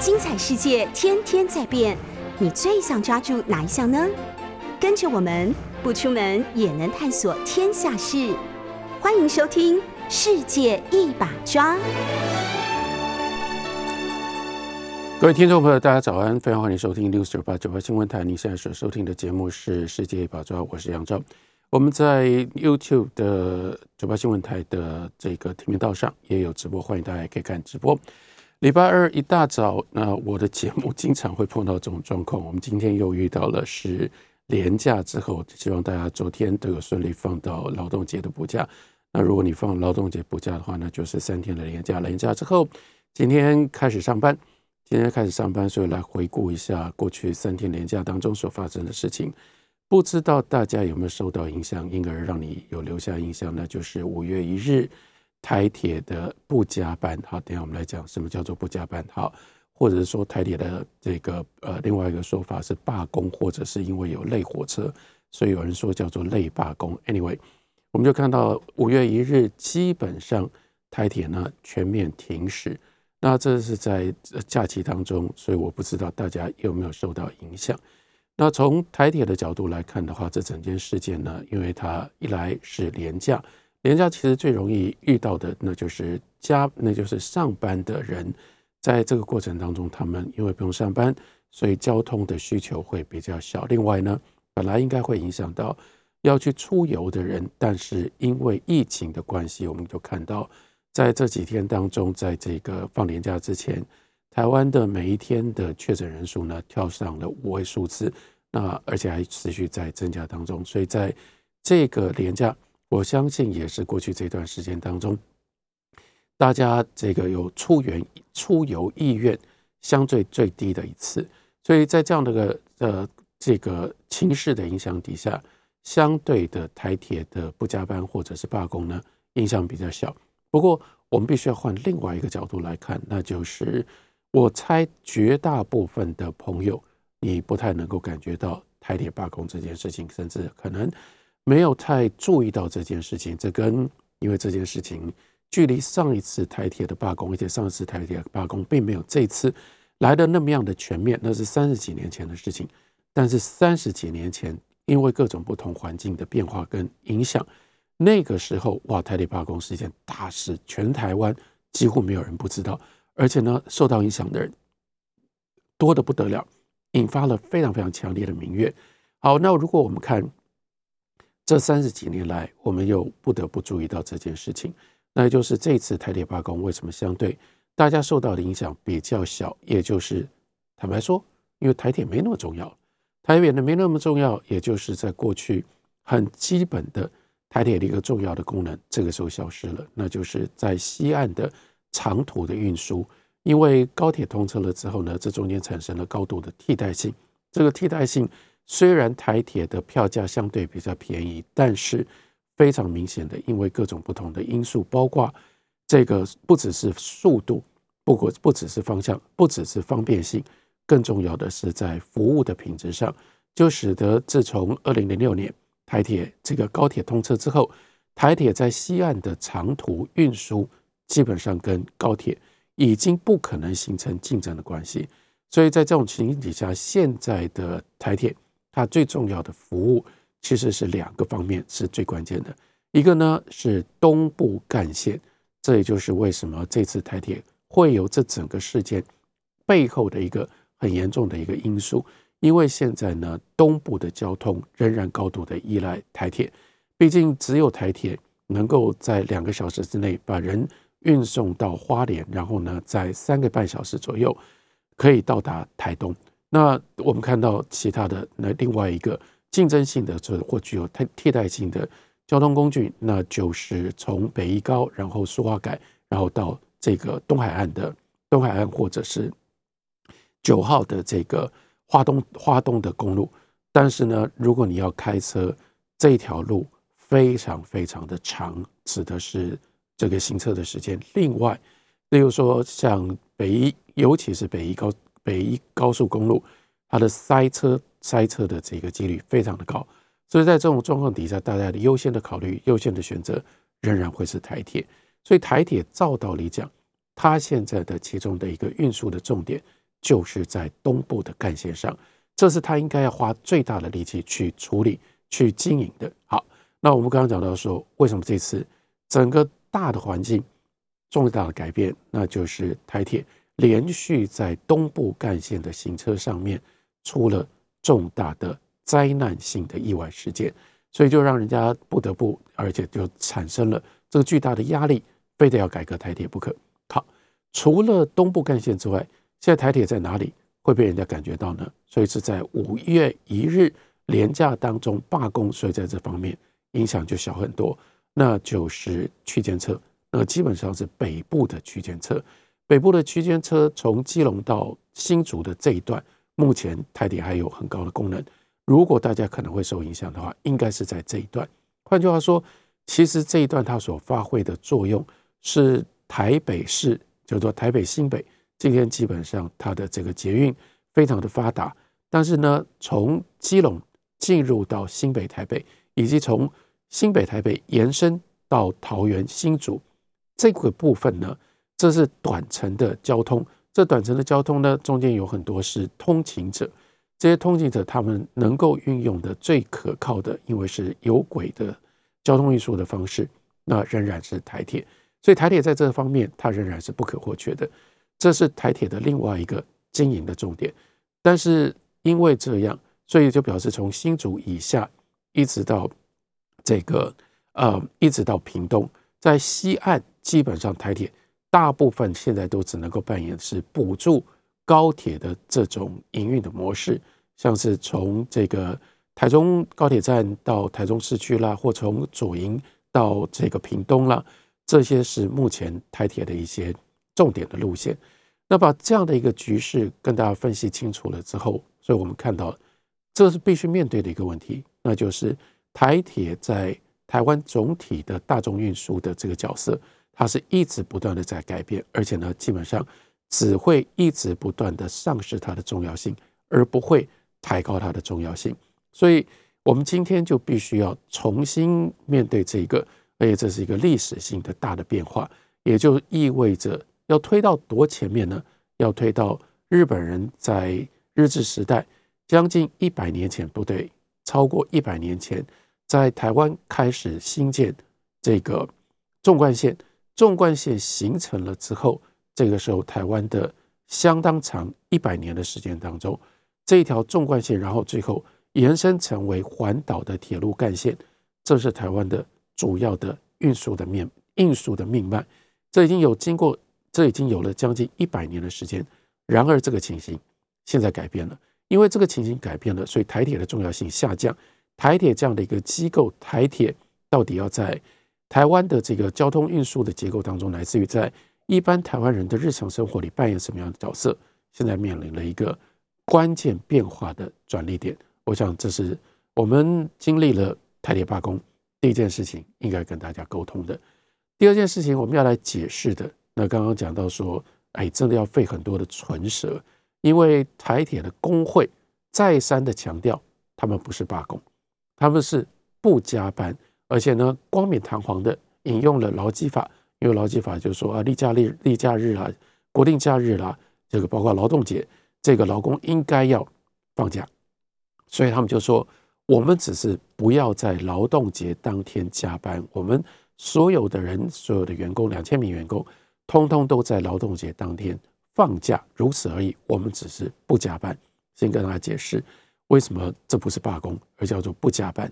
精彩世界天天在变，你最想抓住哪一项呢？跟着我们不出门也能探索天下事，欢迎收听《世界一把抓》。各位听众朋友，大家早安，非常欢迎收听六九八九八新闻台。你现在所收听的节目是《世界一把抓》，我是杨照。我们在 YouTube 的九八新闻台的这个频道上也有直播，欢迎大家可以看直播。礼拜二一大早，那我的节目经常会碰到这种状况。我们今天又遇到了是连假之后，希望大家昨天都有顺利放到劳动节的补假。那如果你放劳动节补假的话，那就是三天的连假。连假之后，今天开始上班。今天开始上班，所以来回顾一下过去三天连假当中所发生的事情。不知道大家有没有受到影响，因而让你有留下印象？那就是五月一日台铁的不加班。好，等下我们来讲什么叫做不加班。好，或者是说台铁的这个呃另外一个说法是罢工，或者是因为有累火车，所以有人说叫做累罢工。Anyway，我们就看到五月一日基本上台铁呢全面停驶。那这是在假期当中，所以我不知道大家有没有受到影响。那从台铁的角度来看的话，这整件事件呢，因为它一来是连假，连假其实最容易遇到的，那就是加，那就是上班的人，在这个过程当中，他们因为不用上班，所以交通的需求会比较小。另外呢，本来应该会影响到要去出游的人，但是因为疫情的关系，我们就看到。在这几天当中，在这个放年假之前，台湾的每一天的确诊人数呢，跳上了五位数字，那而且还持续在增加当中。所以在这个年假，我相信也是过去这段时间当中，大家这个有出园出游意愿相对最低的一次。所以在这样的个呃这个情势的影响底下，相对的台铁的不加班或者是罢工呢，影响比较小。不过，我们必须要换另外一个角度来看，那就是我猜绝大部分的朋友，你不太能够感觉到台铁罢工这件事情，甚至可能没有太注意到这件事情。这跟因为这件事情距离上一次台铁的罢工，而且上一次台铁的罢工并没有这次来的那么样的全面，那是三十几年前的事情。但是三十几年前，因为各种不同环境的变化跟影响。那个时候，哇，台铁罢工是一件大事，全台湾几乎没有人不知道，而且呢，受到影响的人多得不得了，引发了非常非常强烈的民怨。好，那如果我们看这三十几年来，我们又不得不注意到这件事情，那就是这次台铁罢工为什么相对大家受到的影响比较小？也就是坦白说，因为台铁没那么重要，台铁的没那么重要，也就是在过去很基本的。台铁的一个重要的功能，这个时候消失了，那就是在西岸的长途的运输。因为高铁通车了之后呢，这中间产生了高度的替代性。这个替代性虽然台铁的票价相对比较便宜，但是非常明显的，因为各种不同的因素，包括这个不只是速度，不过不只是方向，不只是方便性，更重要的是在服务的品质上，就使得自从二零零六年。台铁这个高铁通车之后，台铁在西岸的长途运输基本上跟高铁已经不可能形成竞争的关系。所以在这种情形底下，现在的台铁它最重要的服务其实是两个方面是最关键的。一个呢是东部干线，这也就是为什么这次台铁会有这整个事件背后的一个很严重的一个因素。因为现在呢，东部的交通仍然高度的依赖台铁，毕竟只有台铁能够在两个小时之内把人运送到花莲，然后呢，在三个半小时左右可以到达台东。那我们看到其他的那另外一个竞争性的，这或具有替替代性的交通工具，那就是从北宜高，然后苏花改，然后到这个东海岸的东海岸，或者是九号的这个。花东花东的公路，但是呢，如果你要开车，这条路非常非常的长，指的是这个行车的时间。另外，例如说像北宜，尤其是北宜高北一高速公路，它的塞车塞车的这个几率非常的高。所以在这种状况底下，大家的优先的考虑、优先的选择仍然会是台铁。所以台铁照道理讲，它现在的其中的一个运输的重点。就是在东部的干线上，这是它应该要花最大的力气去处理、去经营的。好，那我们刚刚讲到说，为什么这次整个大的环境重大的改变，那就是台铁连续在东部干线的行车上面出了重大的灾难性的意外事件，所以就让人家不得不，而且就产生了这个巨大的压力，非得要改革台铁不可。好，除了东部干线之外，现在台铁在哪里会被人家感觉到呢？所以是在五月一日连假当中罢工，所以在这方面影响就小很多。那就是区间车，那基本上是北部的区间车，北部的区间车从基隆到新竹的这一段，目前台铁还有很高的功能。如果大家可能会受影响的话，应该是在这一段。换句话说，其实这一段它所发挥的作用是台北市，叫做台北新北。今天基本上它的这个捷运非常的发达，但是呢，从基隆进入到新北台北，以及从新北台北延伸到桃园新竹这个部分呢，这是短程的交通。这短程的交通呢，中间有很多是通勤者，这些通勤者他们能够运用的最可靠的，因为是有轨的交通运输的方式，那仍然是台铁。所以台铁在这方面，它仍然是不可或缺的。这是台铁的另外一个经营的重点，但是因为这样，所以就表示从新竹以下一直到这个呃，一直到屏东，在西岸基本上台铁大部分现在都只能够扮演是补助高铁的这种营运的模式，像是从这个台中高铁站到台中市区啦，或从左营到这个屏东啦，这些是目前台铁的一些。重点的路线，那把这样的一个局势跟大家分析清楚了之后，所以我们看到这是必须面对的一个问题，那就是台铁在台湾总体的大众运输的这个角色，它是一直不断的在改变，而且呢，基本上只会一直不断的丧失它的重要性，而不会抬高它的重要性。所以，我们今天就必须要重新面对这个，而且这是一个历史性的大的变化，也就意味着。要推到多前面呢？要推到日本人在日治时代将近一百年前，不对，超过一百年前，在台湾开始兴建这个纵贯线。纵贯线形成了之后，这个时候台湾的相当长一百年的时间当中，这一条纵贯线，然后最后延伸成为环岛的铁路干线，这是台湾的主要的运输的面运输的命脉。这已经有经过。这已经有了将近一百年的时间，然而这个情形现在改变了，因为这个情形改变了，所以台铁的重要性下降。台铁这样的一个机构，台铁到底要在台湾的这个交通运输的结构当中，来自于在一般台湾人的日常生活里扮演什么样的角色，现在面临了一个关键变化的转捩点。我想这是我们经历了台铁罢工第一件事情应该跟大家沟通的。第二件事情我们要来解释的。那刚刚讲到说，哎，真的要费很多的唇舌，因为台铁的工会再三的强调，他们不是罢工，他们是不加班，而且呢，冠冕堂皇的引用了劳基法，因为劳基法就是说啊，例假日、例假日啦，国定假日啦，这个包括劳动节，这个劳工应该要放假，所以他们就说，我们只是不要在劳动节当天加班，我们所有的人，所有的员工，两千名员工。通通都在劳动节当天放假，如此而已。我们只是不加班。先跟大家解释为什么这不是罢工，而叫做不加班。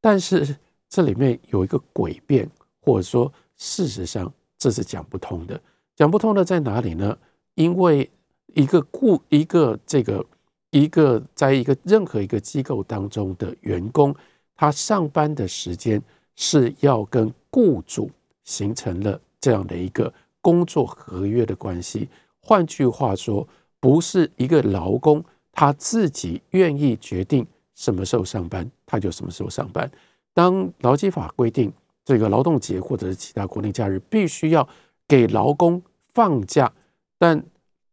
但是这里面有一个诡辩，或者说事实上这是讲不通的。讲不通的在哪里呢？因为一个雇一个这个一个在一个任何一个机构当中的员工，他上班的时间是要跟雇主形成了这样的一个。工作合约的关系，换句话说，不是一个劳工他自己愿意决定什么时候上班，他就什么时候上班。当劳基法规定这个劳动节或者是其他国定假日必须要给劳工放假，但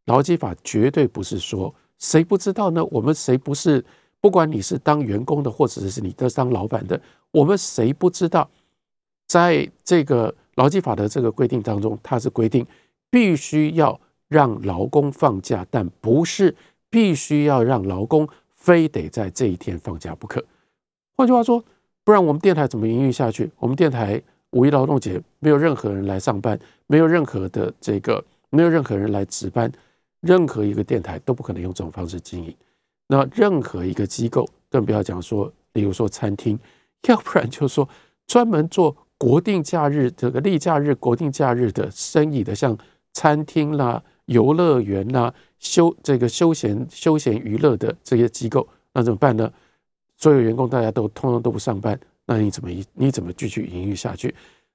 劳基法绝对不是说谁不知道呢？我们谁不是？不管你是当员工的，或者是你的当老板的，我们谁不知道，在这个。劳基法的这个规定当中，它是规定必须要让劳工放假，但不是必须要让劳工非得在这一天放假不可。换句话说，不然我们电台怎么营运下去？我们电台五一劳动节没有任何人来上班，没有任何的这个，没有任何人来值班，任何一个电台都不可能用这种方式经营。那任何一个机构，更不要讲说，比如说餐厅，要不然就是说专门做国定假日这个例假日、国定假日的生意的，像餐厅啦。游乐园呐、啊，休这个休闲休闲娱乐的这些机构，那怎么办呢？所有员工大家都通通都不上班，那你怎么你怎么继续营运下去？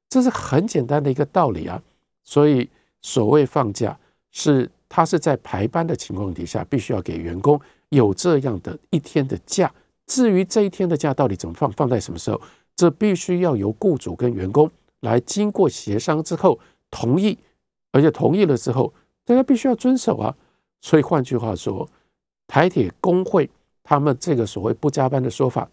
这是很简单的一个道理啊。所以所谓放假，是他是在排班的情况底下，必须要给员工有这样的一天的假。至于这一天的假到底怎么放，放在什么时候，这必须要由雇主跟员工来经过协商之后同意，而且同意了之后。大家必须要遵守啊，所以换句话说，台铁工会他们这个所谓不加班的说法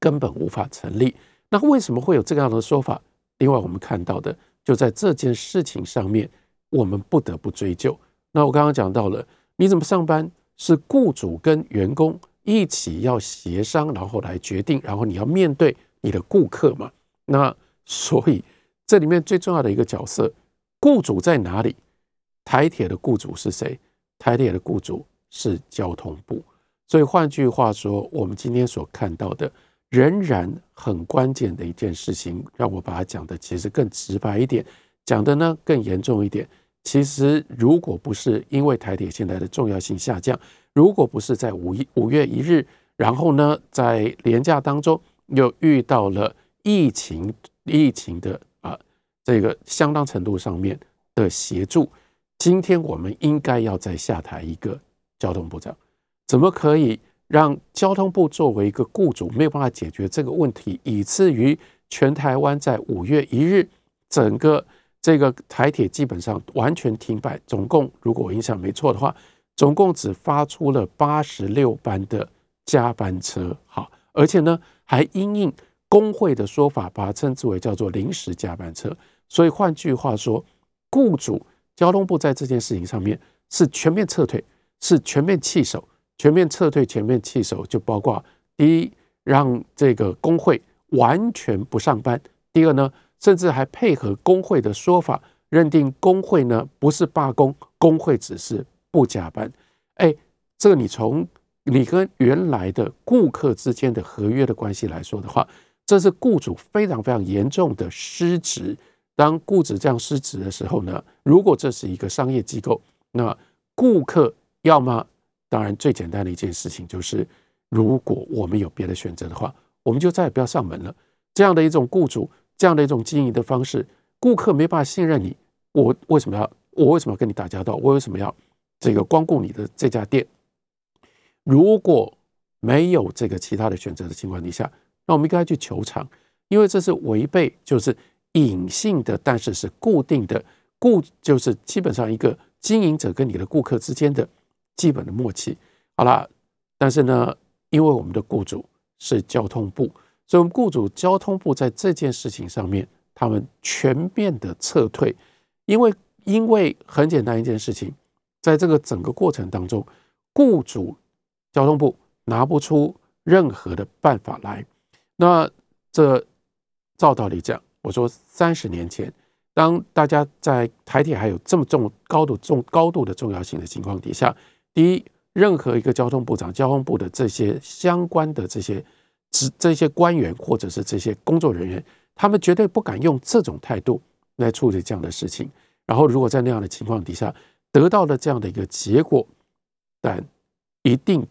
根本无法成立。那为什么会有这样的说法？另外，我们看到的就在这件事情上面，我们不得不追究。那我刚刚讲到了，你怎么上班是雇主跟员工一起要协商，然后来决定，然后你要面对你的顾客嘛。那所以这里面最重要的一个角色，雇主在哪里？台铁的雇主是谁？台铁的雇主是交通部。所以换句话说，我们今天所看到的仍然很关键的一件事情，让我把它讲的其实更直白一点，讲的呢更严重一点。其实如果不是因为台铁现在的重要性下降，如果不是在五一五月一日，然后呢在廉价当中又遇到了疫情，疫情的啊这个相当程度上面的协助。今天我们应该要再下台一个交通部长，怎么可以让交通部作为一个雇主没有办法解决这个问题，以至于全台湾在五月一日整个这个台铁基本上完全停摆，总共如果我印象没错的话，总共只发出了八十六班的加班车，好，而且呢还因应工会的说法，把它称之为叫做临时加班车，所以换句话说，雇主。交通部在这件事情上面是全面撤退，是全面弃守，全面撤退，全面弃守，就包括第一，让这个工会完全不上班；第二呢，甚至还配合工会的说法，认定工会呢不是罢工，工会只是不加班。哎，这个你从你跟原来的顾客之间的合约的关系来说的话，这是雇主非常非常严重的失职。当雇主这样失职的时候呢，如果这是一个商业机构，那顾客要么当然最简单的一件事情就是，如果我们有别的选择的话，我们就再也不要上门了。这样的一种雇主，这样的一种经营的方式，顾客没办法信任你，我为什么要我为什么要跟你打交道？我为什么要这个光顾你的这家店？如果没有这个其他的选择的情况底下，那我们应该去求偿，因为这是违背就是。隐性的，但是是固定的，固就是基本上一个经营者跟你的顾客之间的基本的默契。好了，但是呢，因为我们的雇主是交通部，所以我们雇主交通部在这件事情上面，他们全面的撤退。因为因为很简单一件事情，在这个整个过程当中，雇主交通部拿不出任何的办法来。那这照道理讲。我说三十年前，当大家在台铁还有这么重高度重高度的重要性的情况底下，第一，任何一个交通部长、交通部的这些相关的这些职这些官员或者是这些工作人员，他们绝对不敢用这种态度来处理这样的事情。然后，如果在那样的情况底下得到了这样的一个结果，但一定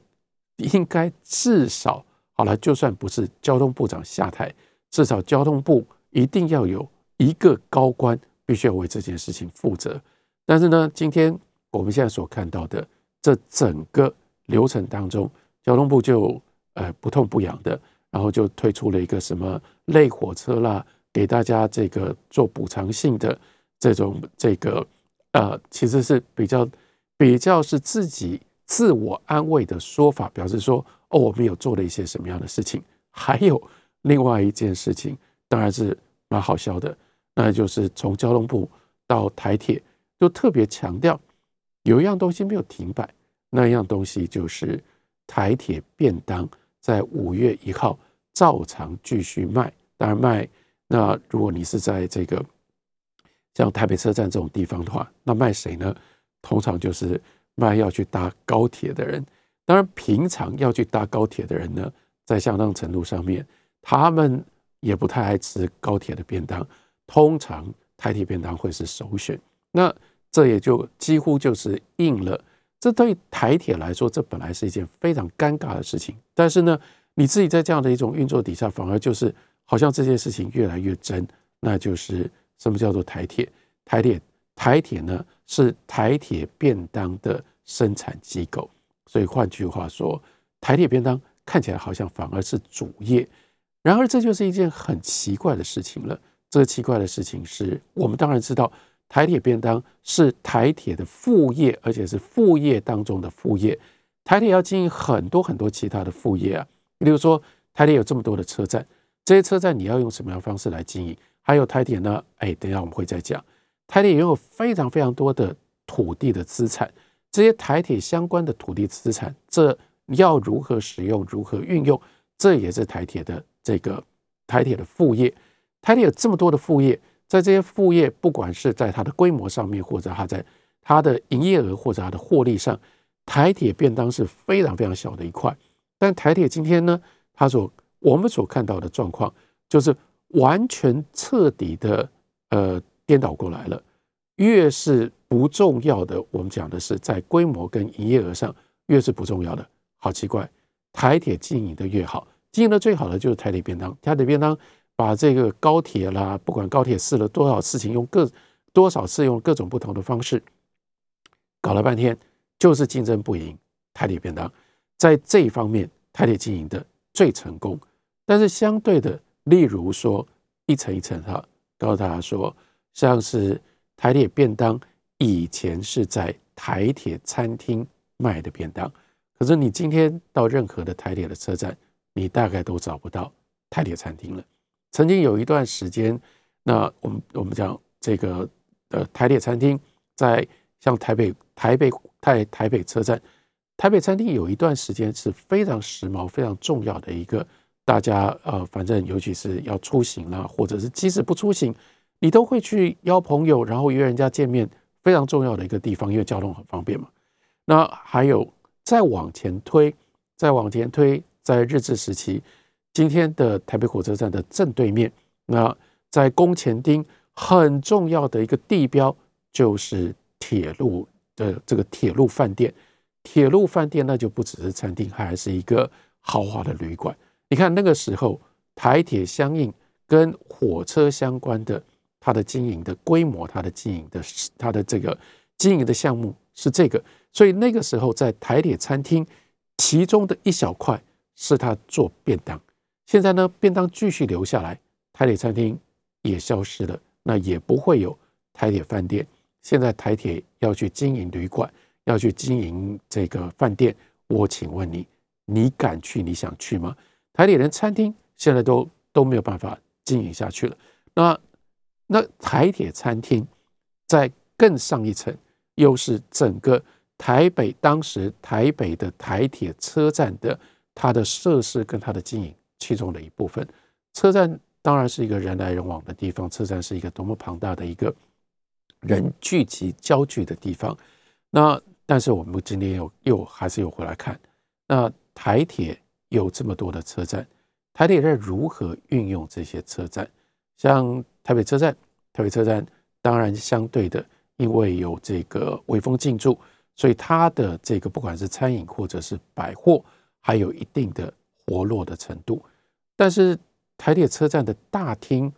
应该至少好了，就算不是交通部长下台，至少交通部。一定要有一个高官必须要为这件事情负责，但是呢，今天我们现在所看到的这整个流程当中，交通部就呃不痛不痒的，然后就推出了一个什么类火车啦，给大家这个做补偿性的这种这个呃，其实是比较比较是自己自我安慰的说法，表示说哦，我们有做了一些什么样的事情，还有另外一件事情，当然是。蛮好笑的，那就是从交通部到台铁，就特别强调有一样东西没有停摆，那一样东西就是台铁便当，在五月一号照常继续卖。当然卖，那如果你是在这个像台北车站这种地方的话，那卖谁呢？通常就是卖要去搭高铁的人。当然，平常要去搭高铁的人呢，在相当程度上面，他们也不太爱吃高铁的便当。通常台铁便当会是首选。那这也就几乎就是应了。这对台铁来说，这本来是一件非常尴尬的事情。但是呢，你自己在这样的一种运作底下，反而就是好像这件事情越来越真。那就是什么叫做台铁？台铁台铁呢，是台铁便当的生产机构。所以换句话说，台铁便当看起来好像反而是主业。然而这就是一件很奇怪的事情了。这个奇怪的事情是我们当然知道。台铁便当是台铁的副业，而且是副业当中的副业。台铁要经营很多很多其他的副业啊，比如说台铁有这么多的车站，这些车站你要用什么样方式来经营？还有台铁呢？哎，等一下我们会再讲。台铁拥有非常非常多的土地的资产，这些台铁相关的土地资产，这要如何使用、如何运用，这也是台铁的这个台铁的副业。台铁有这么多的副业。在这些副业，不管是在它的规模上面，或者它在它的营业额或者它的获利上，台铁便当是非常非常小的一块。但台铁今天呢，它所我们所看到的状况，就是完全彻底的呃颠倒过来了。越是不重要的，我们讲的是在规模跟营业额上，越是不重要的，好奇怪，台铁经营的越好，经营的最好的就是台铁便当，台铁便当。把这个高铁啦，不管高铁试了多少事情，用各多少次用各种不同的方式，搞了半天就是竞争不赢台铁便当，在这一方面台铁经营的最成功。但是相对的，例如说一层一层哈，告诉大家说，像是台铁便当以前是在台铁餐厅卖的便当，可是你今天到任何的台铁的车站，你大概都找不到台铁餐厅了。曾经有一段时间，那我们我们讲这个呃台铁餐厅，在像台北台北台台北车站，台北餐厅有一段时间是非常时髦、非常重要的一个，大家呃反正尤其是要出行啦，或者是即使不出行，你都会去邀朋友，然后约人家见面，非常重要的一个地方，因为交通很方便嘛。那还有再往前推，再往前推，在日治时期。今天的台北火车站的正对面，那在宫前町很重要的一个地标就是铁路的这个铁路饭店。铁路饭店那就不只是餐厅，还是一个豪华的旅馆。你看那个时候台铁相应跟火车相关的，它的经营的规模，它的经营的它的这个经营的项目是这个，所以那个时候在台铁餐厅其中的一小块是他做便当。现在呢，便当继续留下来，台铁餐厅也消失了，那也不会有台铁饭店。现在台铁要去经营旅馆，要去经营这个饭店，我请问你，你敢去？你想去吗？台铁人餐厅现在都都没有办法经营下去了。那那台铁餐厅在更上一层，又是整个台北当时台北的台铁车站的它的设施跟它的经营。其中的一部分，车站当然是一个人来人往的地方，车站是一个多么庞大的一个人聚集焦聚的地方。那但是我们今天又又还是又回来看，那台铁有这么多的车站，台铁在如何运用这些车站？像台北车站，台北车站当然相对的，因为有这个微风进驻，所以它的这个不管是餐饮或者是百货，还有一定的。活络的程度，但是台铁车站的大厅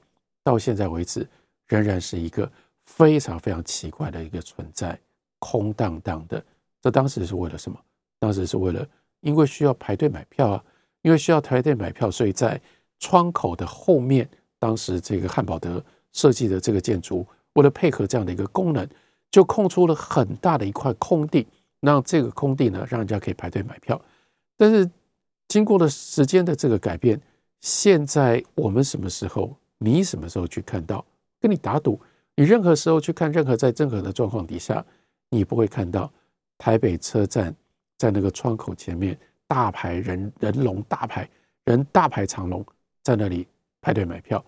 到现在为止仍然是一个非常非常奇怪的一个存在，空荡荡的。这当时是为了什么？当时是为了因为需要排队买票啊，因为需要排队买票，所以在窗口的后面，当时这个汉堡德设计的这个建筑，为了配合这样的一个功能，就空出了很大的一块空地，让这个空地呢，让人家可以排队买票，但是。经过了时间的这个改变，现在我们什么时候，你什么时候去看到？跟你打赌，你任何时候去看，任何在任何的状况底下，你不会看到台北车站在那个窗口前面大排人人龙，大排人大排长龙在那里排队买票。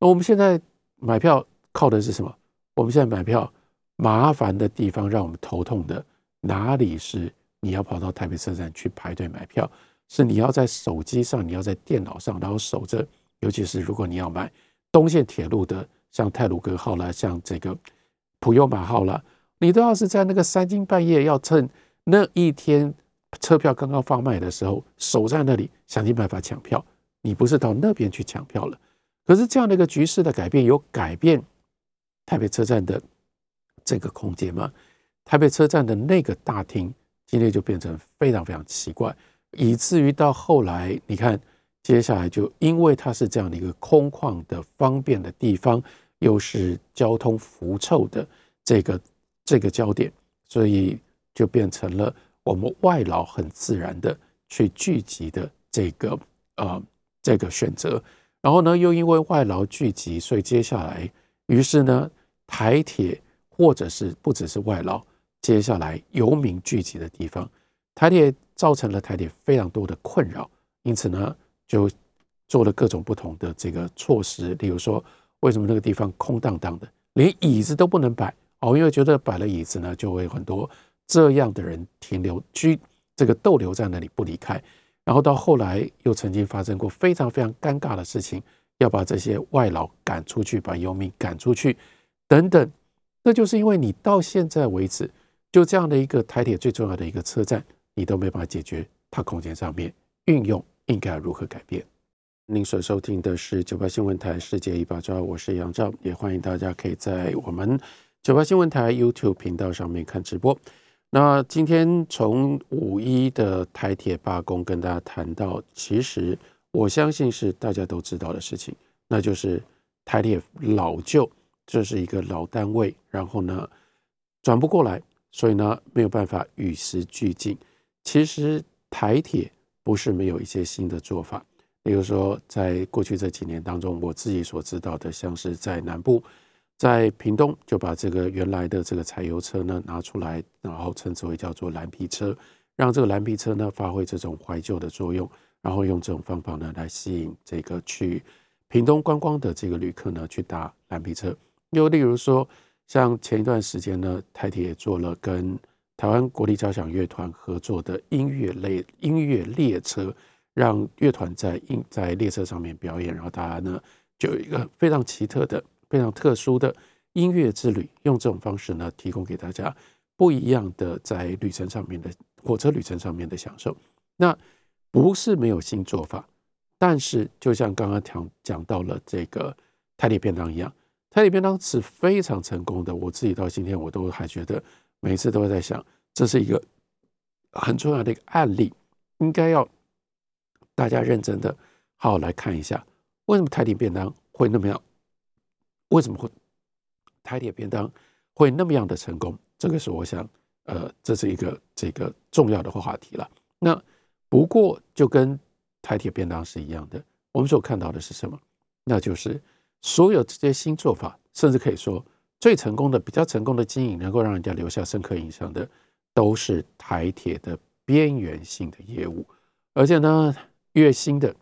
那我们现在买票靠的是什么？我们现在买票麻烦的地方，让我们头痛的哪里是你要跑到台北车站去排队买票？是你要在手机上，你要在电脑上，然后守着。尤其是如果你要买东线铁路的，像泰鲁阁号啦，像这个普悠玛号啦，你都要是在那个三更半夜，要趁那一天车票刚刚放卖的时候，守在那里想尽办法抢票。你不是到那边去抢票了？可是这样的一个局势的改变，有改变台北车站的这个空间吗？台北车站的那个大厅今天就变成非常非常奇怪。以至于到后来，你看，接下来就因为它是这样的一个空旷的、方便的地方，又是交通辐凑的这个这个焦点，所以就变成了我们外劳很自然的去聚集的这个呃这个选择。然后呢，又因为外劳聚集，所以接下来，于是呢，台铁或者是不只是外劳，接下来游民聚集的地方，台铁。造成了台铁非常多的困扰，因此呢，就做了各种不同的这个措施。例如说，为什么那个地方空荡荡的，连椅子都不能摆哦？因为觉得摆了椅子呢，就会很多这样的人停留居这个逗留在那里不离开。然后到后来又曾经发生过非常非常尴尬的事情，要把这些外劳赶出去，把游民赶出去等等。那就是因为你到现在为止，就这样的一个台铁最重要的一个车站。你都没办法解决它空间上面运用应该如何改变？您所收听的是九八新闻台世界一把抓，我是杨照，也欢迎大家可以在我们九八新闻台 YouTube 频道上面看直播。那今天从五一的台铁罢工跟大家谈到，其实我相信是大家都知道的事情，那就是台铁老旧，这是一个老单位，然后呢转不过来，所以呢没有办法与时俱进。其实台铁不是没有一些新的做法，比如说在过去这几年当中，我自己所知道的，像是在南部，在屏东就把这个原来的这个柴油车呢拿出来，然后称之为叫做蓝皮车，让这个蓝皮车呢发挥这种怀旧的作用，然后用这种方法呢来吸引这个去屏东观光的这个旅客呢去搭蓝皮车。又例如说，像前一段时间呢，台铁也做了跟台湾国立交响乐团合作的音乐类音乐列车，让乐团在音在列车上面表演，然后大家呢就有一个非常奇特的、非常特殊的音乐之旅，用这种方式呢提供给大家不一样的在旅程上面的火车旅程上面的享受。那不是没有新做法，但是就像刚刚讲讲到了这个泰利便当一样，泰利便当是非常成功的，我自己到今天我都还觉得。每次都会在想，这是一个很重要的一个案例，应该要大家认真的好好来看一下，为什么台铁便当会那么样？为什么会台铁便当会那么样的成功？这个是我想，呃，这是一个这个重要的话题了。那不过就跟台铁便当是一样的，我们所看到的是什么？那就是所有这些新做法，甚至可以说。最成功的、比较成功的经营，能够让人家留下深刻印象的，都是台铁的边缘性的业务。而且呢，越新的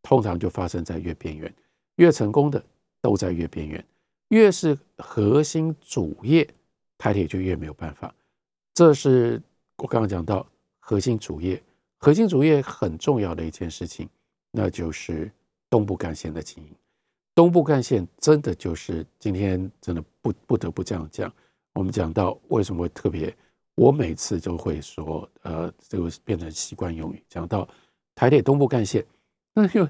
通常就发生在越边缘，越成功的都在越边缘。越是核心主业，台铁就越没有办法。这是我刚刚讲到核心主业，核心主业很重要的一件事情，那就是东部干线的经营。东部干线真的就是今天真的不不得不这样讲。我们讲到为什么会特别，我每次都会说，呃，这个变成习惯用语。讲到台铁东部干线，那因为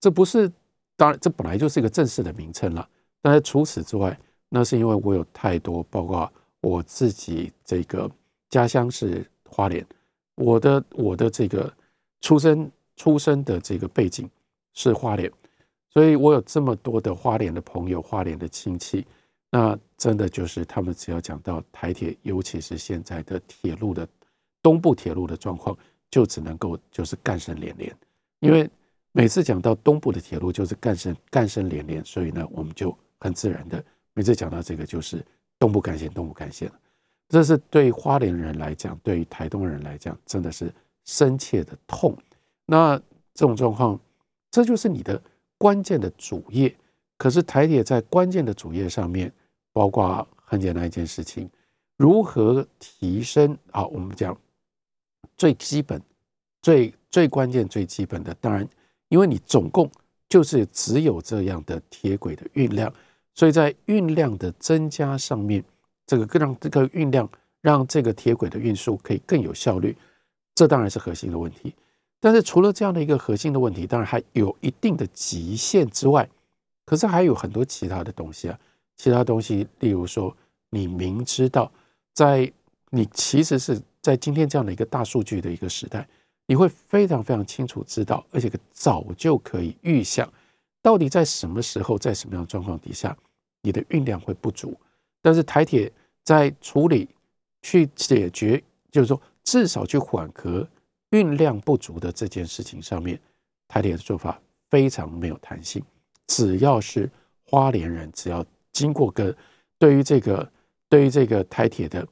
这不是，当然这本来就是一个正式的名称了。但是除此之外，那是因为我有太多，包括我自己这个家乡是花莲，我的我的这个出生出生的这个背景是花莲。所以我有这么多的花莲的朋友、花莲的亲戚，那真的就是他们只要讲到台铁，尤其是现在的铁路的东部铁路的状况，就只能够就是干声连连。因为每次讲到东部的铁路，就是干声干声连连，所以呢，我们就很自然的每次讲到这个就是东部干线、东部干线。这是对花莲人来讲，对于台东人来讲，真的是深切的痛。那这种状况，这就是你的关键的主业。可是台铁在关键的主业上面，包括很简单一件事情，如何提升啊？我们讲最基本、最最关键、最基本的，当然，因为你总共就是只有这样的铁轨的运量，所以在运量的增加上面，这个更让这个运量让这个铁轨的运输可以更有效率，这当然是核心的问题。但是除了这样的一个核心的问题，当然还有一定的极限之外。可是还有很多其他的东西啊，其他东西，例如说，你明知道，在你其实是在今天这样的一个大数据的一个时代，你会非常非常清楚知道，而且早就可以预想，到底在什么时候，在什么样的状况底下，你的运量会不足。但是台铁在处理、去解决，就是说至少去缓和运量不足的这件事情上面，台铁的做法非常没有弹性。只要是花莲人，只要经过跟对于这个对于这个台铁的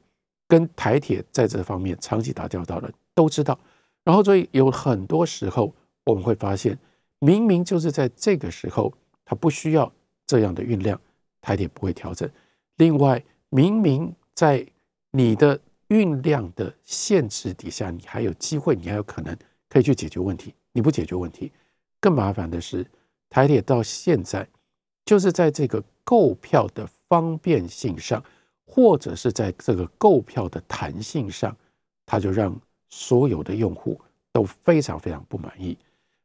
跟台铁在这方面长期打交道的都知道。然后所以有很多时候我们会发现，明明就是在这个时候，它不需要这样的运量，台铁不会调整。另外，明明在你的运量的限制底下，你还有机会，你还有可能可以去解决问题，你不解决问题，更麻烦的是。台铁到现在就是在这个购票的方便性上，或者是在这个购票的弹性上，它就让所有的用户都非常非常不满意。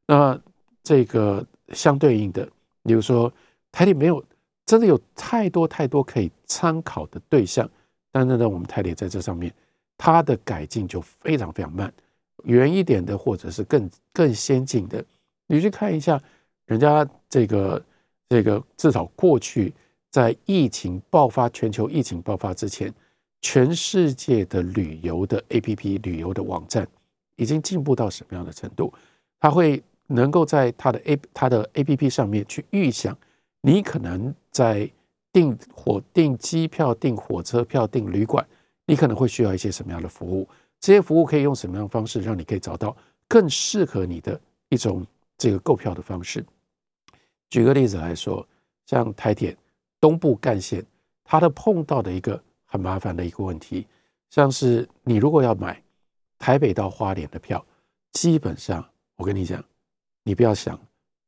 那这个相对应的，比如说台铁没有真的有太多太多可以参考的对象，但是呢，我们泰铁在这上面它的改进就非常非常慢。远一点的，或者是更更先进的，你去看一下。人家这个这个至少过去在疫情爆发、全球疫情爆发之前，全世界的旅游的 APP、旅游的网站已经进步到什么样的程度？它会能够在它的 A 它的 APP 上面去预想，你可能在订火、订机票、订火车票、订旅馆，你可能会需要一些什么样的服务？这些服务可以用什么样的方式让你可以找到更适合你的一种这个购票的方式？举个例子来说，像台铁东部干线，它的碰到的一个很麻烦的一个问题，像是你如果要买台北到花莲的票，基本上我跟你讲，你不要想，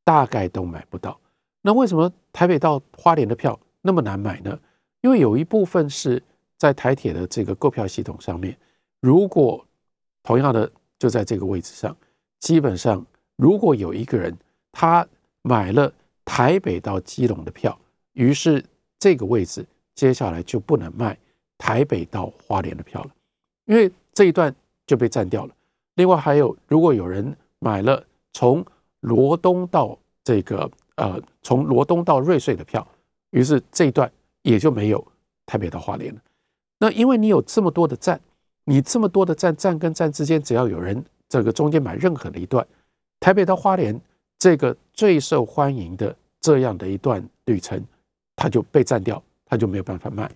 大概都买不到。那为什么台北到花莲的票那么难买呢？因为有一部分是在台铁的这个购票系统上面，如果同样的就在这个位置上，基本上如果有一个人他买了。台北到基隆的票，于是这个位置接下来就不能卖台北到花莲的票了，因为这一段就被占掉了。另外还有，如果有人买了从罗东到这个呃从罗东到瑞穗的票，于是这一段也就没有台北到花莲了。那因为你有这么多的站，你这么多的站，站跟站之间只要有人这个中间买任何的一段，台北到花莲。这个最受欢迎的这样的一段旅程，它就被占掉，它就没有办法卖。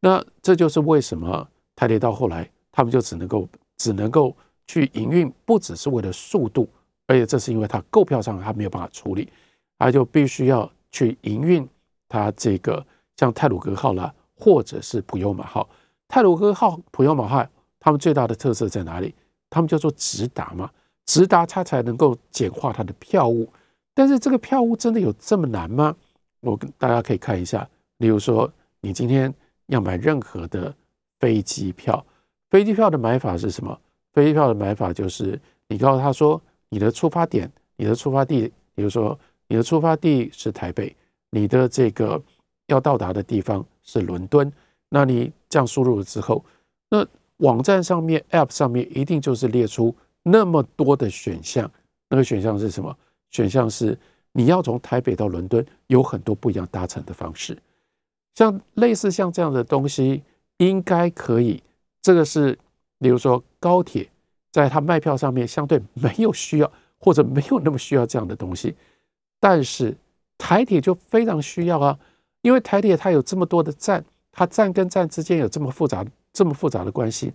那这就是为什么台铁到后来，他们就只能够只能够去营运，不只是为了速度，而且这是因为它购票上它没有办法处理，它就必须要去营运它这个像泰鲁阁号啦，或者是普悠玛号。泰鲁阁号、普悠玛号，他们最大的特色在哪里？他们叫做直达嘛。直达它才能够简化它的票务，但是这个票务真的有这么难吗？我跟大家可以看一下，例如说，你今天要买任何的飞机票，飞机票的买法是什么？飞机票的买法就是你告诉他说，你的出发点，你的出发地，比如说你的出发地是台北，你的这个要到达的地方是伦敦，那你这样输入了之后，那网站上面 App 上面一定就是列出。那么多的选项，那个选项是什么？选项是你要从台北到伦敦，有很多不一样搭乘的方式。像类似像这样的东西，应该可以。这个是，比如说高铁，在它卖票上面相对没有需要，或者没有那么需要这样的东西。但是台铁就非常需要啊，因为台铁它有这么多的站，它站跟站之间有这么复杂这么复杂的关系，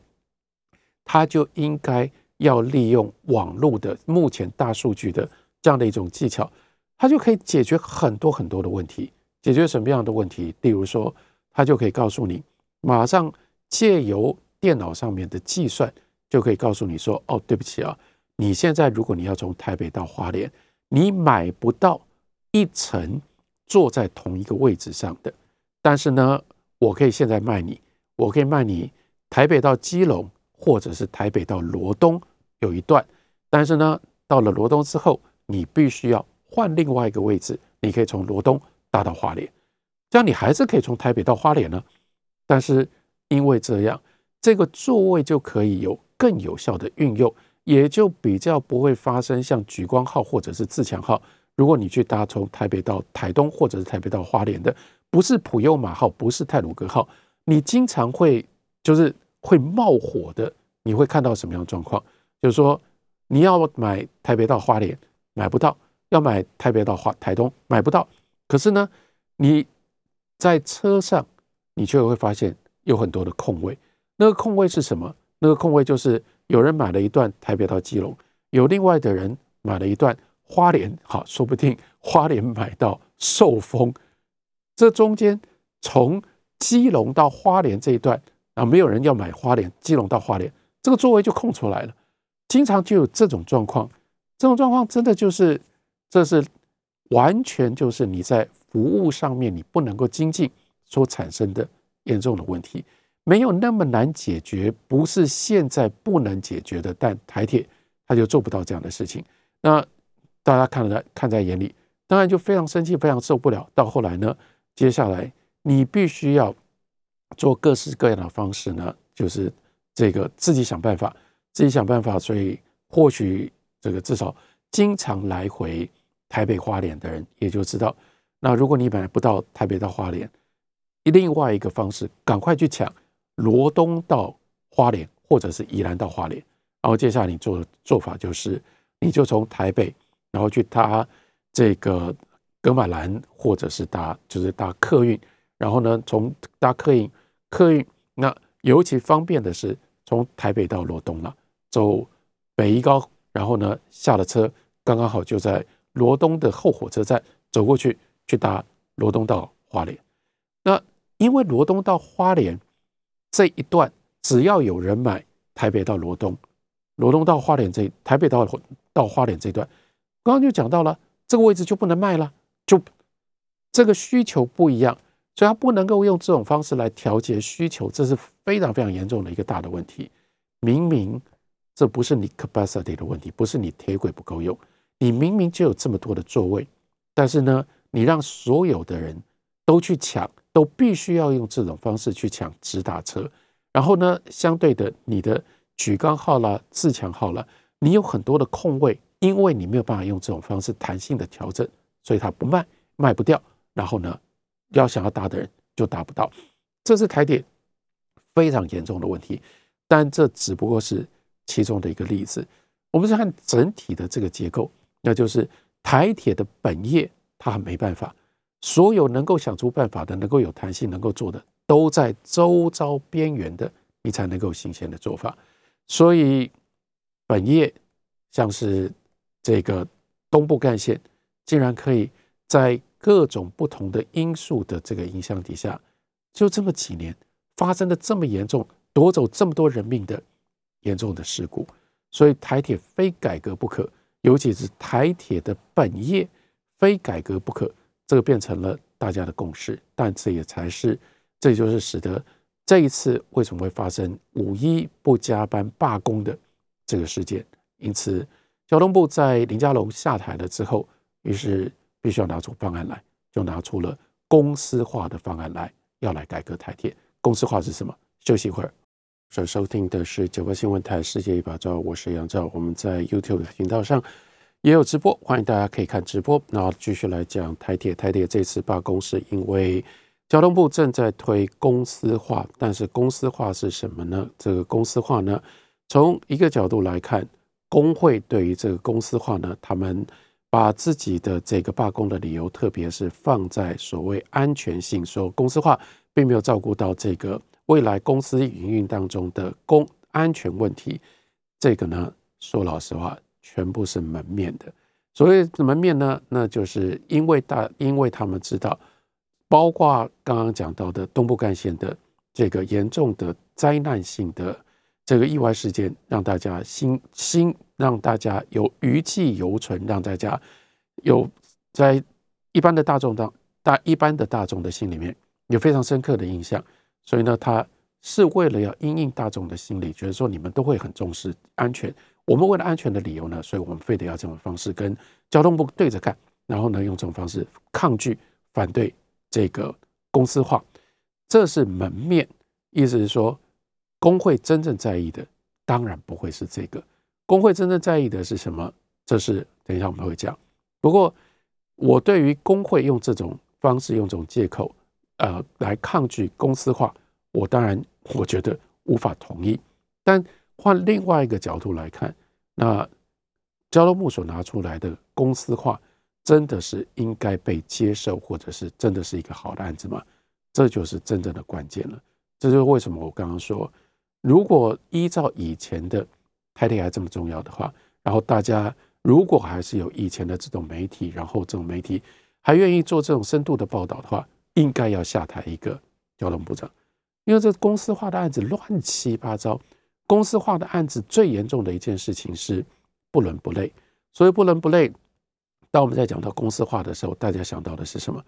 它就应该要利用网络的目前大数据的这样的一种技巧，它就可以解决很多很多的问题。解决什么样的问题？例如说，他就可以告诉你，马上借由电脑上面的计算，就可以告诉你说：“哦，对不起啊，你现在如果你要从台北到花莲，你买不到一层坐在同一个位置上的。但是呢，我可以现在卖你，我可以卖你台北到基隆，或者是台北到罗东有一段。但是呢，到了罗东之后，你必须要换另外一个位置，你可以从罗东。”搭到花莲，这样你还是可以从台北到花莲呢。但是因为这样，这个座位就可以有更有效的运用，也就比较不会发生像莒光号或者是自强号。如果你去搭从台北到台东或者是台北到花莲的，不是普悠玛号，不是泰鲁阁号，你经常会就是会冒火的。你会看到什么样的状况？就是说你要买台北到花莲买不到，要买台北到花台东买不到。可是呢，你在车上，你却会发现有很多的空位。那个空位是什么？那个空位就是有人买了一段台北到基隆，有另外的人买了一段花莲，好，说不定花莲买到寿丰。这中间从基隆到花莲这一段啊，没有人要买花莲，基隆到花莲，这个座位就空出来了。经常就有这种状况，这种状况真的就是这是。完全就是你在服务上面你不能够精进所产生的严重的问题，没有那么难解决，不是现在不能解决的，但台铁他就做不到这样的事情。那大家看在看在眼里，当然就非常生气，非常受不了。到后来呢，接下来你必须要做各式各样的方式呢，就是这个自己想办法，自己想办法，所以或许这个至少经常来回。台北花莲的人也就知道，那如果你本来不到台北到花莲，另外一个方式，赶快去抢罗东到花莲，或者是宜兰到花莲。然后接下来你做的做法就是，你就从台北，然后去搭这个格马兰，或者是搭就是搭客运，然后呢，从搭客运客运，那尤其方便的是从台北到罗东了，走北宜高，然后呢下了车，刚刚好就在。罗东的后火车站走过去，去搭罗东到花莲。那因为罗东到花莲这一段，只要有人买台北到罗东，罗东到花莲这台北到到花莲这段，刚刚就讲到了，这个位置就不能卖了，就这个需求不一样，所以它不能够用这种方式来调节需求，这是非常非常严重的一个大的问题。明明这不是你 capacity 的问题，不是你铁轨不够用。你明明就有这么多的座位，但是呢，你让所有的人都去抢，都必须要用这种方式去抢直达车。然后呢，相对的，你的莒光号啦、自强号啦，你有很多的空位，因为你没有办法用这种方式弹性的调整，所以它不卖，卖不掉。然后呢，要想要搭的人就搭不到，这是台铁非常严重的问题。但这只不过是其中的一个例子，我们是看整体的这个结构。那就是台铁的本业，它没办法。所有能够想出办法的、能够有弹性、能够做的，都在周遭边缘的，你才能够新鲜的做法。所以本业像是这个东部干线，竟然可以在各种不同的因素的这个影响底下，就这么几年发生的这么严重，夺走这么多人命的严重的事故。所以台铁非改革不可。尤其是台铁的本业非改革不可，这个变成了大家的共识。但这也才是，这就是使得这一次为什么会发生五一不加班罢工的这个事件。因此，交通部在林佳龙下台了之后，于是必须要拿出方案来，就拿出了公司化的方案来，要来改革台铁。公司化是什么？休息一会儿。所收听的是九八新闻台世界一把照，我是杨照。我们在 YouTube 的频道上也有直播，欢迎大家可以看直播。那继续来讲台铁，台铁这次罢工是因为交通部正在推公司化，但是公司化是什么呢？这个公司化呢，从一个角度来看，工会对于这个公司化呢，他们把自己的这个罢工的理由，特别是放在所谓安全性，说公司化并没有照顾到这个。未来公司营运当中的公安全问题，这个呢，说老实话，全部是门面的。所谓门面呢，那就是因为大，因为他们知道，包括刚刚讲到的东部干线的这个严重的灾难性的这个意外事件，让大家心心让大家有余悸犹存，让大家有在一般的大众当大一般的大众的心里面有非常深刻的印象。所以呢，他是为了要因应大众的心理，觉得说你们都会很重视安全。我们为了安全的理由呢，所以我们非得要这种方式跟交通部对着干，然后呢，用这种方式抗拒、反对这个公司化，这是门面。意思是说，工会真正在意的当然不会是这个，工会真正在意的是什么？这是等一下我们会讲。不过，我对于工会用这种方式、用这种借口，呃，来抗拒公司化，我当然我觉得无法同意，但。换另外一个角度来看，那交通部所拿出来的公司化，真的是应该被接受，或者是真的是一个好的案子吗？这就是真正的关键了。这就是为什么我刚刚说，如果依照以前的台铁还这么重要的话，然后大家如果还是有以前的这种媒体，然后这种媒体还愿意做这种深度的报道的话，应该要下台一个交通部长，因为这公司化的案子乱七八糟。公司化的案子最严重的一件事情是不伦不类，所以不伦不类。当我们在讲到公司化的时候，大家想到的是什么？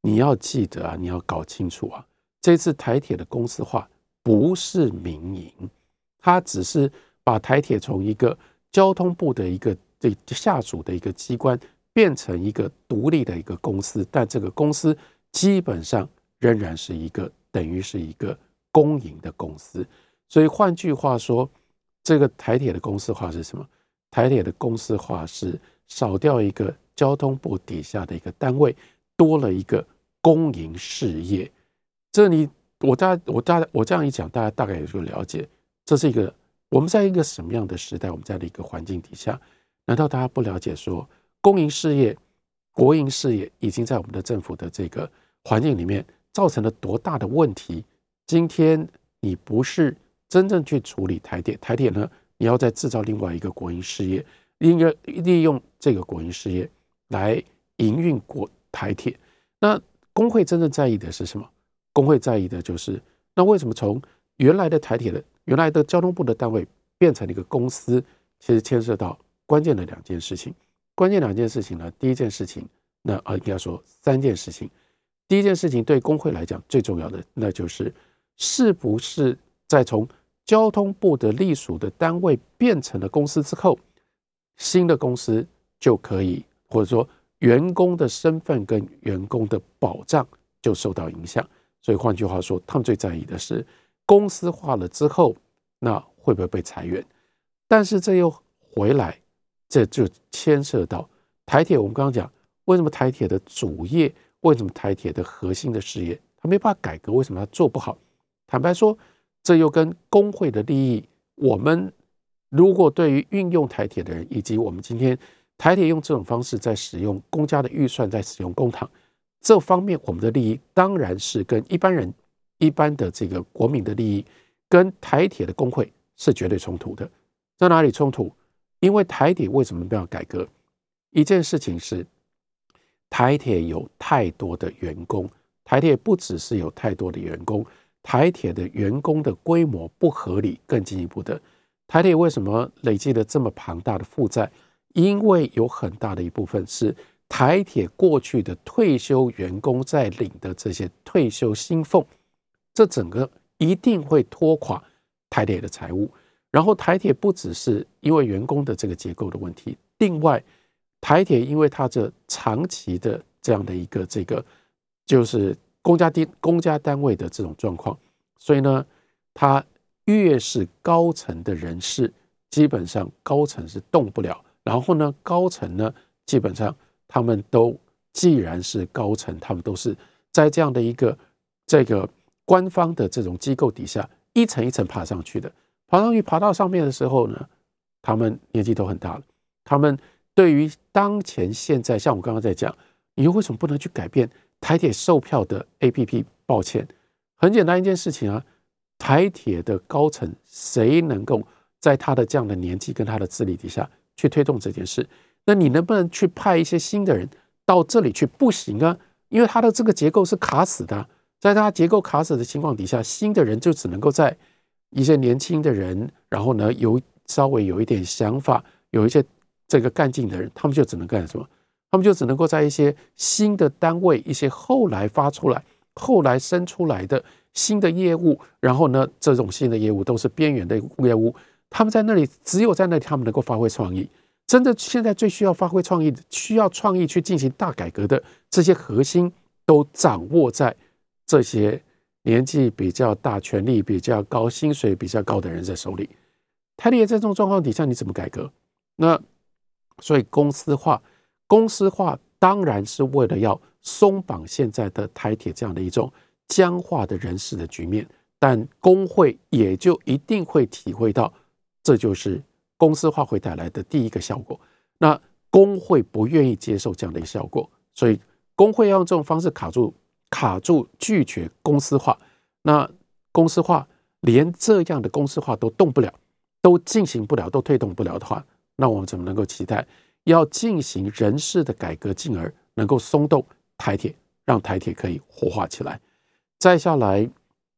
你要记得啊，你要搞清楚啊，这次台铁的公司化不是民营，它只是把台铁从一个交通部的一个这下属的一个机关变成一个独立的一个公司，但这个公司基本上仍然是一个等于是一个公营的公司。所以换句话说，这个台铁的公司化是什么？台铁的公司化是少掉一个交通部底下的一个单位，多了一个公营事业。这里我大我大我这样一讲，大家大概也就了解，这是一个我们在一个什么样的时代，我们在的一个环境底下，难道大家不了解说，公营事业、国营事业已经在我们的政府的这个环境里面造成了多大的问题？今天你不是。真正去处理台铁，台铁呢，你要再制造另外一个国营事业，应该利用这个国营事业来营运国台铁。那工会真正在意的是什么？工会在意的就是，那为什么从原来的台铁的原来的交通部的单位变成了一个公司？其实牵涉到关键的两件事情。关键两件事情呢，第一件事情，那啊应该说三件事情。第一件事情对工会来讲最重要的，那就是是不是在从交通部的隶属的单位变成了公司之后，新的公司就可以，或者说员工的身份跟员工的保障就受到影响。所以换句话说，他们最在意的是公司化了之后，那会不会被裁员？但是这又回来，这就牵涉到台铁。我们刚刚讲，为什么台铁的主业，为什么台铁的核心的事业，他没办法改革？为什么他做不好？坦白说。这又跟工会的利益，我们如果对于运用台铁的人，以及我们今天台铁用这种方式在使用公家的预算，在使用公帑这方面，我们的利益当然是跟一般人、一般的这个国民的利益，跟台铁的工会是绝对冲突的。在哪里冲突？因为台铁为什么要改革？一件事情是台铁有太多的员工，台铁不只是有太多的员工。台铁的员工的规模不合理，更进一步的，台铁为什么累积了这么庞大的负债？因为有很大的一部分是台铁过去的退休员工在领的这些退休薪俸，这整个一定会拖垮台铁的财务。然后台铁不只是因为员工的这个结构的问题，另外台铁因为它这长期的这样的一个这个就是。公家单公家单位的这种状况，所以呢，他越是高层的人士，基本上高层是动不了。然后呢，高层呢，基本上他们都既然是高层，他们都是在这样的一个这个官方的这种机构底下一层一层爬上去的。爬上去爬到上面的时候呢，他们年纪都很大了。他们对于当前现在，像我刚刚在讲，你又为什么不能去改变？台铁售票的 APP，抱歉，很简单一件事情啊，台铁的高层谁能够在他的这样的年纪跟他的资历底下去推动这件事？那你能不能去派一些新的人到这里去？不行啊，因为他的这个结构是卡死的，在他结构卡死的情况底下，新的人就只能够在一些年轻的人，然后呢，有稍微有一点想法，有一些这个干劲的人，他们就只能干什么？他们就只能够在一些新的单位，一些后来发出来、后来生出来的新的业务，然后呢，这种新的业务都是边缘的业务。他们在那里，只有在那里，他们能够发挥创意。真的，现在最需要发挥创意的、需要创意去进行大改革的这些核心，都掌握在这些年纪比较大、权力比较高、薪水比较高的人在手里。台铁在这种状况底下，你怎么改革？那所以公司化。公司化当然是为了要松绑现在的台铁这样的一种僵化的人事的局面，但工会也就一定会体会到，这就是公司化会带来的第一个效果。那工会不愿意接受这样的一个效果，所以工会要用这种方式卡住、卡住、拒绝公司化。那公司化连这样的公司化都动不了，都进行不了，都推动不了的话，那我们怎么能够期待？要进行人事的改革，进而能够松动台铁，让台铁可以活化起来。再下来，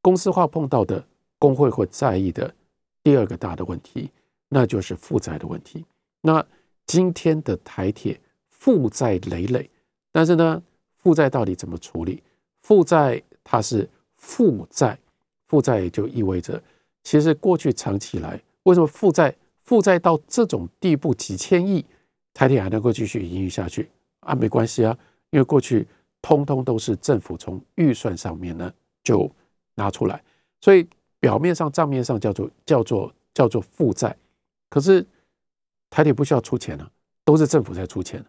公司化碰到的工会会在意的第二个大的问题，那就是负债的问题。那今天的台铁负债累累，但是呢，负债到底怎么处理？负债它是负债，负债也就意味着，其实过去长期来，为什么负债负债到这种地步，几千亿？台铁还能够继续营运下去啊？没关系啊，因为过去通通都是政府从预算上面呢就拿出来，所以表面上账面上叫做叫做叫做负债，可是台铁不需要出钱啊，都是政府在出钱。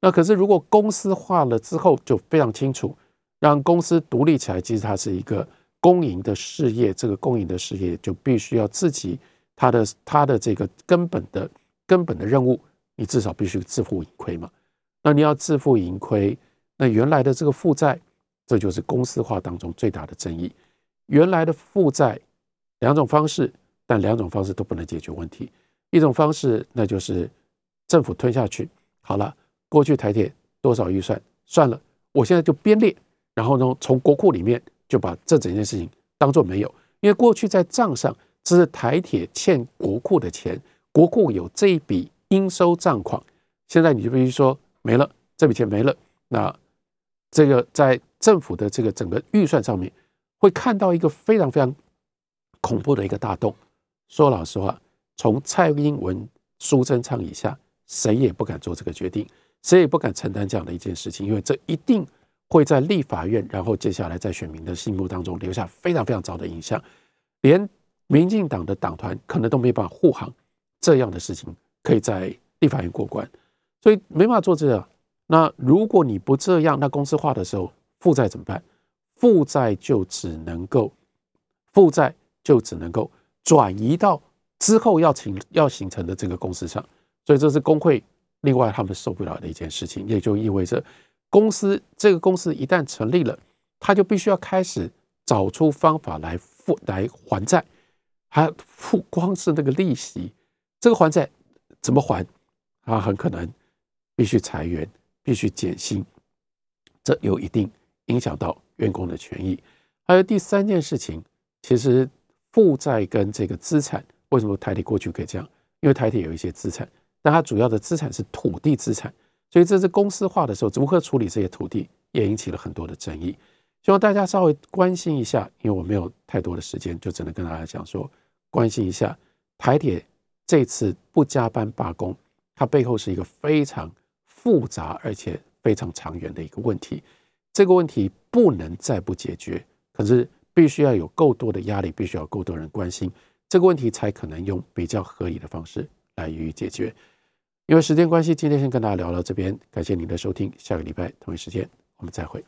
那可是如果公司化了之后，就非常清楚，让公司独立起来，其实它是一个公营的事业，这个公营的事业就必须要自己它的它的这个根本的根本的任务。你至少必须自负盈亏嘛？那你要自负盈亏，那原来的这个负债，这就是公司化当中最大的争议。原来的负债两种方式，但两种方式都不能解决问题。一种方式那就是政府吞下去，好了，过去台铁多少预算算了，我现在就编列，然后呢，从国库里面就把这整件事情当做没有，因为过去在账上这是台铁欠国库的钱，国库有这一笔。应收账款，现在你就必须说没了，这笔钱没了。那这个在政府的这个整个预算上面，会看到一个非常非常恐怖的一个大洞。说老实话，从蔡英文、苏贞昌以下，谁也不敢做这个决定，谁也不敢承担这样的一件事情，因为这一定会在立法院，然后接下来在选民的心目当中留下非常非常糟的印象，连民进党的党团可能都没办法护航这样的事情。可以在立法院过关，所以没办法做这样。那如果你不这样，那公司化的时候负债怎么办？负债就只能够负债就只能够转移到之后要形要形成的这个公司上。所以这是工会另外他们受不了的一件事情，也就意味着公司这个公司一旦成立了，他就必须要开始找出方法来付来还债，还付光是那个利息，这个还债。怎么还？他很可能必须裁员，必须减薪，这有一定影响到员工的权益。还有第三件事情，其实负债跟这个资产，为什么台铁过去可以这样？因为台铁有一些资产，但它主要的资产是土地资产，所以这次公司化的时候，如何处理这些土地，也引起了很多的争议。希望大家稍微关心一下，因为我没有太多的时间，就只能跟大家讲说，关心一下台铁。这次不加班罢工，它背后是一个非常复杂而且非常长远的一个问题。这个问题不能再不解决，可是必须要有够多的压力，必须要够多人关心这个问题，才可能用比较合理的方式来予以解决。因为时间关系，今天先跟大家聊到这边，感谢您的收听，下个礼拜同一时间我们再会。